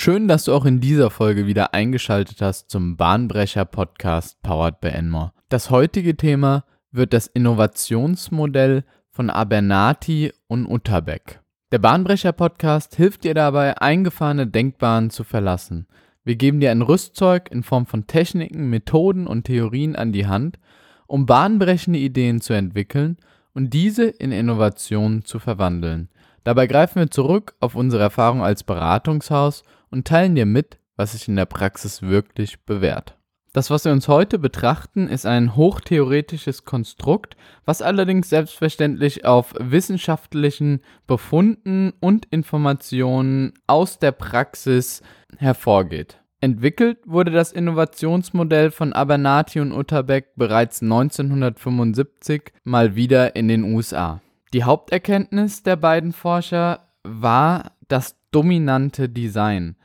Schön, dass du auch in dieser Folge wieder eingeschaltet hast zum Bahnbrecher Podcast Powered by Enmore. Das heutige Thema wird das Innovationsmodell von Abernati und Utterbeck. Der Bahnbrecher Podcast hilft dir dabei, eingefahrene Denkbahnen zu verlassen. Wir geben dir ein Rüstzeug in Form von Techniken, Methoden und Theorien an die Hand, um bahnbrechende Ideen zu entwickeln und diese in Innovationen zu verwandeln. Dabei greifen wir zurück auf unsere Erfahrung als Beratungshaus und teilen dir mit, was sich in der Praxis wirklich bewährt. Das, was wir uns heute betrachten, ist ein hochtheoretisches Konstrukt, was allerdings selbstverständlich auf wissenschaftlichen Befunden und Informationen aus der Praxis hervorgeht. Entwickelt wurde das Innovationsmodell von Abernathy und Utterbeck bereits 1975 mal wieder in den USA. Die Haupterkenntnis der beiden Forscher war das dominante Design.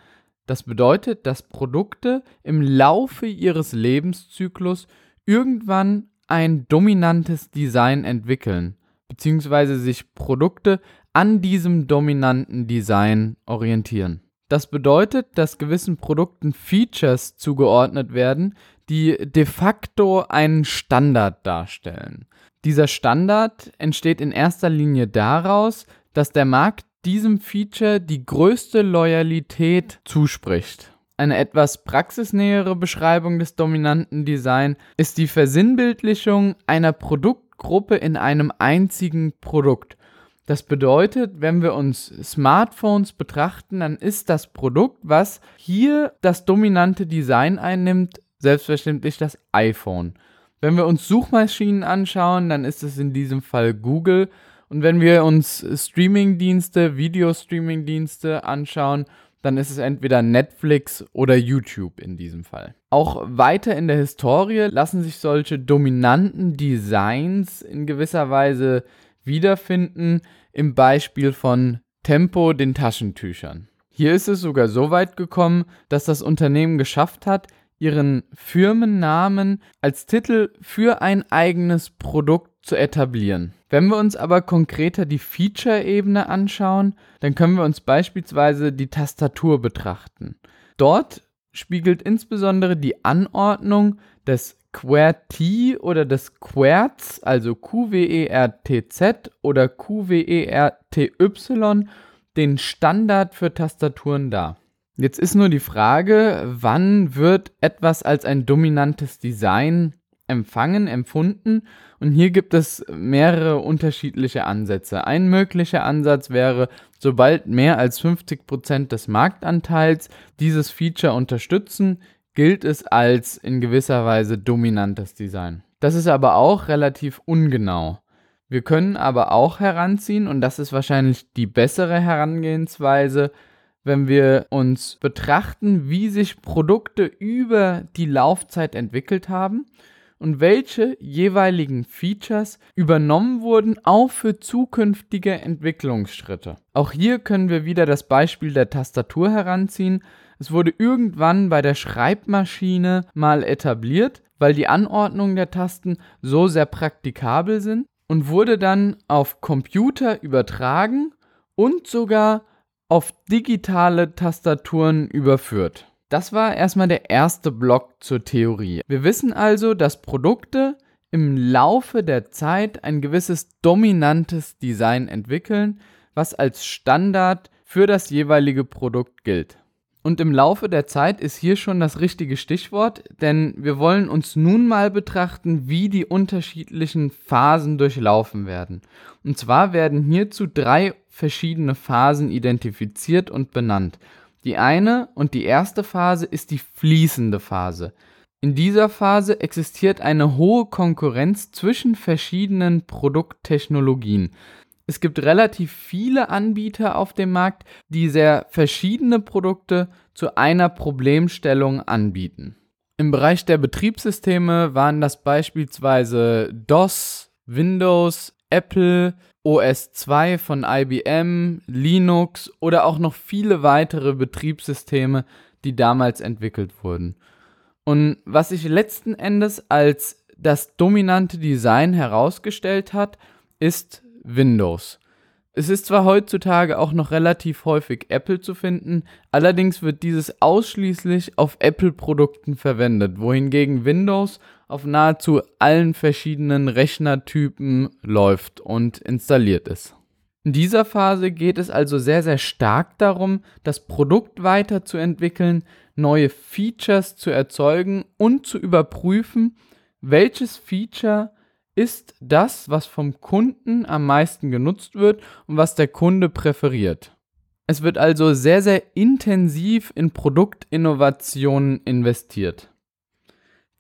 Das bedeutet, dass Produkte im Laufe ihres Lebenszyklus irgendwann ein dominantes Design entwickeln, beziehungsweise sich Produkte an diesem dominanten Design orientieren. Das bedeutet, dass gewissen Produkten Features zugeordnet werden, die de facto einen Standard darstellen. Dieser Standard entsteht in erster Linie daraus, dass der Markt diesem Feature die größte Loyalität zuspricht. Eine etwas praxisnähere Beschreibung des dominanten Design ist die Versinnbildlichung einer Produktgruppe in einem einzigen Produkt. Das bedeutet, wenn wir uns Smartphones betrachten, dann ist das Produkt, was hier das dominante Design einnimmt, selbstverständlich das iPhone. Wenn wir uns Suchmaschinen anschauen, dann ist es in diesem Fall Google und wenn wir uns Streamingdienste, Videostreamingdienste anschauen, dann ist es entweder Netflix oder YouTube in diesem Fall. Auch weiter in der Historie lassen sich solche dominanten Designs in gewisser Weise wiederfinden im Beispiel von Tempo den Taschentüchern. Hier ist es sogar so weit gekommen, dass das Unternehmen geschafft hat, ihren Firmennamen als Titel für ein eigenes Produkt zu etablieren. Wenn wir uns aber konkreter die Feature-Ebene anschauen, dann können wir uns beispielsweise die Tastatur betrachten. Dort spiegelt insbesondere die Anordnung des QWERTY oder des QWERTZ, also QWERTZ oder QWERTY, den Standard für Tastaturen dar. Jetzt ist nur die Frage, wann wird etwas als ein dominantes Design empfangen, empfunden. Und hier gibt es mehrere unterschiedliche Ansätze. Ein möglicher Ansatz wäre, sobald mehr als 50% des Marktanteils dieses Feature unterstützen, gilt es als in gewisser Weise dominantes Design. Das ist aber auch relativ ungenau. Wir können aber auch heranziehen, und das ist wahrscheinlich die bessere Herangehensweise, wenn wir uns betrachten, wie sich Produkte über die Laufzeit entwickelt haben und welche jeweiligen Features übernommen wurden, auch für zukünftige Entwicklungsschritte. Auch hier können wir wieder das Beispiel der Tastatur heranziehen. Es wurde irgendwann bei der Schreibmaschine mal etabliert, weil die Anordnungen der Tasten so sehr praktikabel sind und wurde dann auf Computer übertragen und sogar auf digitale Tastaturen überführt. Das war erstmal der erste Block zur Theorie. Wir wissen also, dass Produkte im Laufe der Zeit ein gewisses dominantes Design entwickeln, was als Standard für das jeweilige Produkt gilt. Und im Laufe der Zeit ist hier schon das richtige Stichwort, denn wir wollen uns nun mal betrachten, wie die unterschiedlichen Phasen durchlaufen werden. Und zwar werden hierzu drei verschiedene Phasen identifiziert und benannt. Die eine und die erste Phase ist die fließende Phase. In dieser Phase existiert eine hohe Konkurrenz zwischen verschiedenen Produkttechnologien. Es gibt relativ viele Anbieter auf dem Markt, die sehr verschiedene Produkte zu einer Problemstellung anbieten. Im Bereich der Betriebssysteme waren das beispielsweise DOS, Windows, Apple, OS 2 von IBM, Linux oder auch noch viele weitere Betriebssysteme, die damals entwickelt wurden. Und was sich letzten Endes als das dominante Design herausgestellt hat, ist Windows. Es ist zwar heutzutage auch noch relativ häufig Apple zu finden, allerdings wird dieses ausschließlich auf Apple-Produkten verwendet, wohingegen Windows auf nahezu allen verschiedenen Rechnertypen läuft und installiert ist. In dieser Phase geht es also sehr, sehr stark darum, das Produkt weiterzuentwickeln, neue Features zu erzeugen und zu überprüfen, welches Feature ist das, was vom Kunden am meisten genutzt wird und was der Kunde präferiert. Es wird also sehr, sehr intensiv in Produktinnovationen investiert.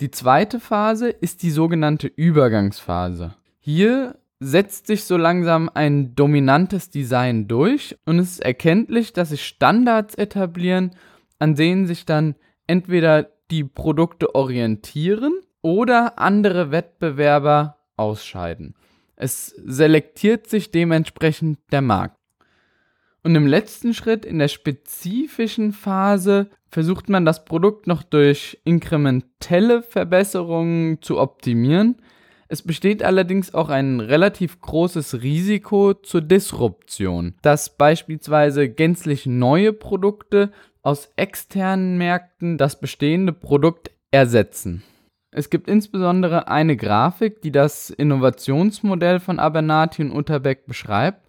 Die zweite Phase ist die sogenannte Übergangsphase. Hier setzt sich so langsam ein dominantes Design durch und es ist erkenntlich, dass sich Standards etablieren, an denen sich dann entweder die Produkte orientieren oder andere Wettbewerber ausscheiden. Es selektiert sich dementsprechend der Markt. Und im letzten Schritt, in der spezifischen Phase, versucht man das Produkt noch durch inkrementelle Verbesserungen zu optimieren. Es besteht allerdings auch ein relativ großes Risiko zur Disruption, dass beispielsweise gänzlich neue Produkte aus externen Märkten das bestehende Produkt ersetzen. Es gibt insbesondere eine Grafik, die das Innovationsmodell von Abernathy und Utterbeck beschreibt.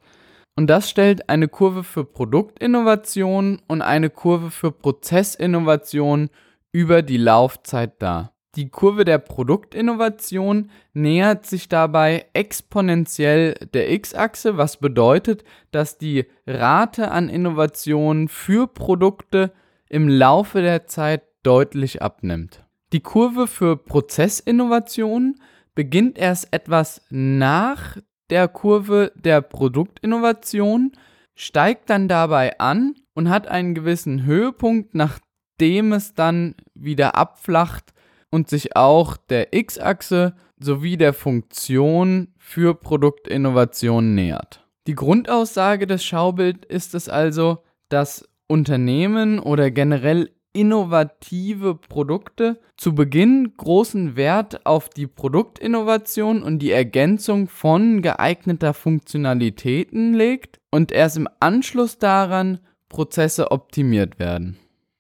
Und das stellt eine Kurve für Produktinnovation und eine Kurve für Prozessinnovation über die Laufzeit dar. Die Kurve der Produktinnovation nähert sich dabei exponentiell der x-Achse, was bedeutet, dass die Rate an Innovation für Produkte im Laufe der Zeit deutlich abnimmt. Die Kurve für Prozessinnovation beginnt erst etwas nach der Kurve der Produktinnovation, steigt dann dabei an und hat einen gewissen Höhepunkt, nachdem es dann wieder abflacht und sich auch der x-Achse sowie der Funktion für Produktinnovation nähert. Die Grundaussage des Schaubilds ist es also, dass Unternehmen oder generell innovative Produkte zu Beginn großen Wert auf die Produktinnovation und die Ergänzung von geeigneter Funktionalitäten legt und erst im Anschluss daran Prozesse optimiert werden.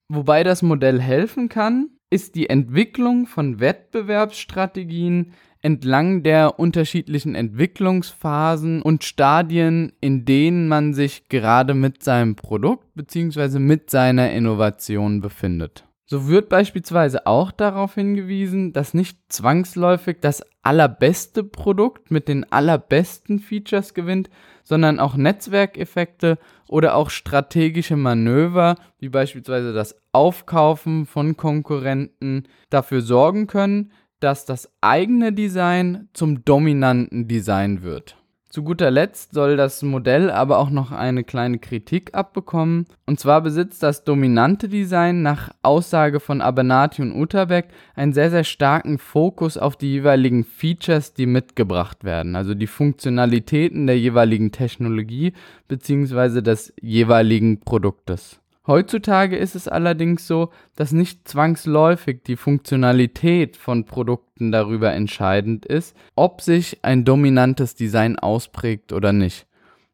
Wobei das Modell helfen kann, ist die Entwicklung von Wettbewerbsstrategien entlang der unterschiedlichen Entwicklungsphasen und Stadien, in denen man sich gerade mit seinem Produkt bzw. mit seiner Innovation befindet. So wird beispielsweise auch darauf hingewiesen, dass nicht zwangsläufig das allerbeste Produkt mit den allerbesten Features gewinnt, sondern auch Netzwerkeffekte oder auch strategische Manöver, wie beispielsweise das Aufkaufen von Konkurrenten, dafür sorgen können, dass das eigene Design zum dominanten Design wird. Zu guter Letzt soll das Modell aber auch noch eine kleine Kritik abbekommen. Und zwar besitzt das dominante Design nach Aussage von Abernathy und Utterbeck einen sehr, sehr starken Fokus auf die jeweiligen Features, die mitgebracht werden. Also die Funktionalitäten der jeweiligen Technologie bzw. des jeweiligen Produktes. Heutzutage ist es allerdings so, dass nicht zwangsläufig die Funktionalität von Produkten darüber entscheidend ist, ob sich ein dominantes Design ausprägt oder nicht.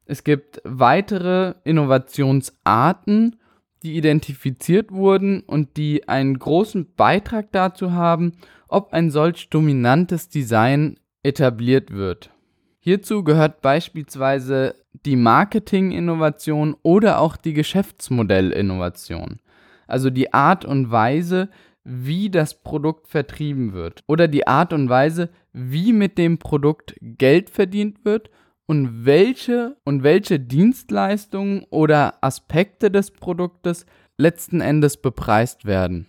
Es gibt weitere Innovationsarten, die identifiziert wurden und die einen großen Beitrag dazu haben, ob ein solch dominantes Design etabliert wird. Hierzu gehört beispielsweise die Marketing-Innovation oder auch die Geschäftsmodell-Innovation. Also die Art und Weise, wie das Produkt vertrieben wird oder die Art und Weise, wie mit dem Produkt Geld verdient wird und welche und welche Dienstleistungen oder Aspekte des Produktes letzten Endes bepreist werden.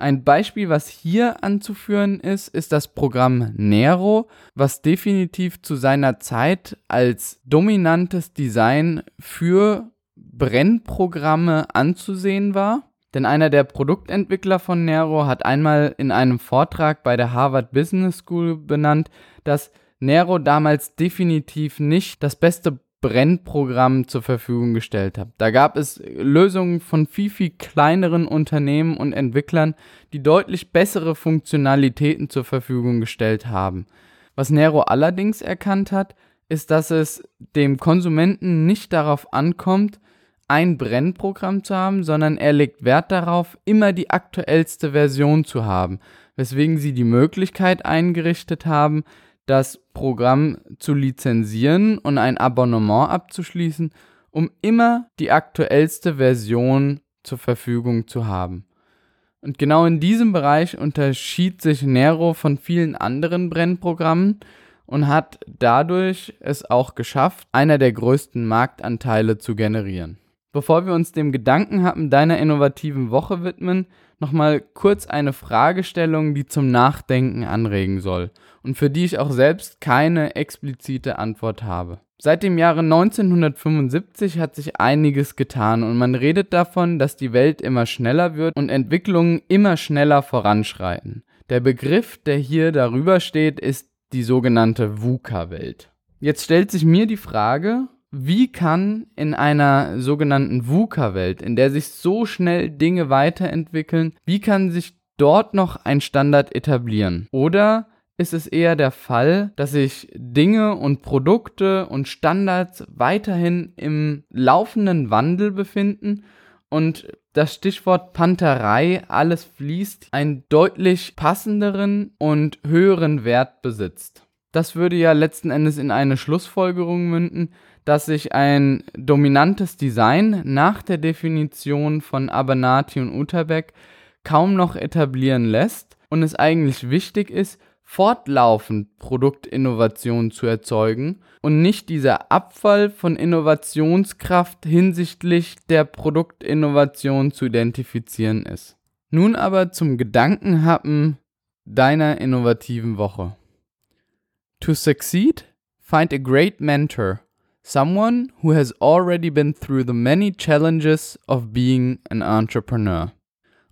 Ein Beispiel, was hier anzuführen ist, ist das Programm Nero, was definitiv zu seiner Zeit als dominantes Design für Brennprogramme anzusehen war. Denn einer der Produktentwickler von Nero hat einmal in einem Vortrag bei der Harvard Business School benannt, dass Nero damals definitiv nicht das beste Brennprogramm zur Verfügung gestellt habe. Da gab es Lösungen von viel, viel kleineren Unternehmen und Entwicklern, die deutlich bessere Funktionalitäten zur Verfügung gestellt haben. Was Nero allerdings erkannt hat, ist, dass es dem Konsumenten nicht darauf ankommt, ein Brennprogramm zu haben, sondern er legt Wert darauf, immer die aktuellste Version zu haben, weswegen sie die Möglichkeit eingerichtet haben, das Programm zu lizenzieren und ein Abonnement abzuschließen, um immer die aktuellste Version zur Verfügung zu haben. Und genau in diesem Bereich unterschied sich Nero von vielen anderen Brennprogrammen und hat dadurch es auch geschafft, einer der größten Marktanteile zu generieren. Bevor wir uns dem Gedankenhappen deiner innovativen Woche widmen, nochmal kurz eine Fragestellung, die zum Nachdenken anregen soll und für die ich auch selbst keine explizite Antwort habe. Seit dem Jahre 1975 hat sich einiges getan und man redet davon, dass die Welt immer schneller wird und Entwicklungen immer schneller voranschreiten. Der Begriff, der hier darüber steht, ist die sogenannte VUCA-Welt. Jetzt stellt sich mir die Frage, wie kann in einer sogenannten VUCA-Welt, in der sich so schnell Dinge weiterentwickeln, wie kann sich dort noch ein Standard etablieren? Oder ist es eher der Fall, dass sich Dinge und Produkte und Standards weiterhin im laufenden Wandel befinden und das Stichwort Panterei, alles fließt, einen deutlich passenderen und höheren Wert besitzt. Das würde ja letzten Endes in eine Schlussfolgerung münden, dass sich ein dominantes Design nach der Definition von Abernathy und Uterbeck kaum noch etablieren lässt und es eigentlich wichtig ist, fortlaufend Produktinnovation zu erzeugen und nicht dieser Abfall von Innovationskraft hinsichtlich der Produktinnovation zu identifizieren ist. Nun aber zum Gedankenhappen deiner innovativen Woche. To succeed, find a great mentor, someone who has already been through the many challenges of being an entrepreneur.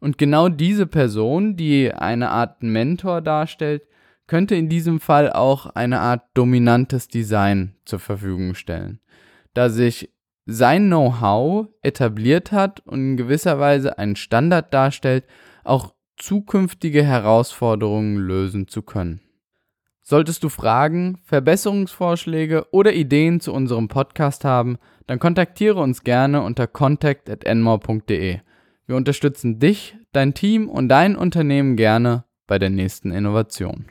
Und genau diese Person, die eine Art Mentor darstellt, könnte in diesem Fall auch eine Art dominantes Design zur Verfügung stellen, da sich sein Know-how etabliert hat und in gewisser Weise einen Standard darstellt, auch zukünftige Herausforderungen lösen zu können. Solltest du Fragen, Verbesserungsvorschläge oder Ideen zu unserem Podcast haben, dann kontaktiere uns gerne unter contact@enmore.de. Wir unterstützen dich, dein Team und dein Unternehmen gerne bei der nächsten Innovation.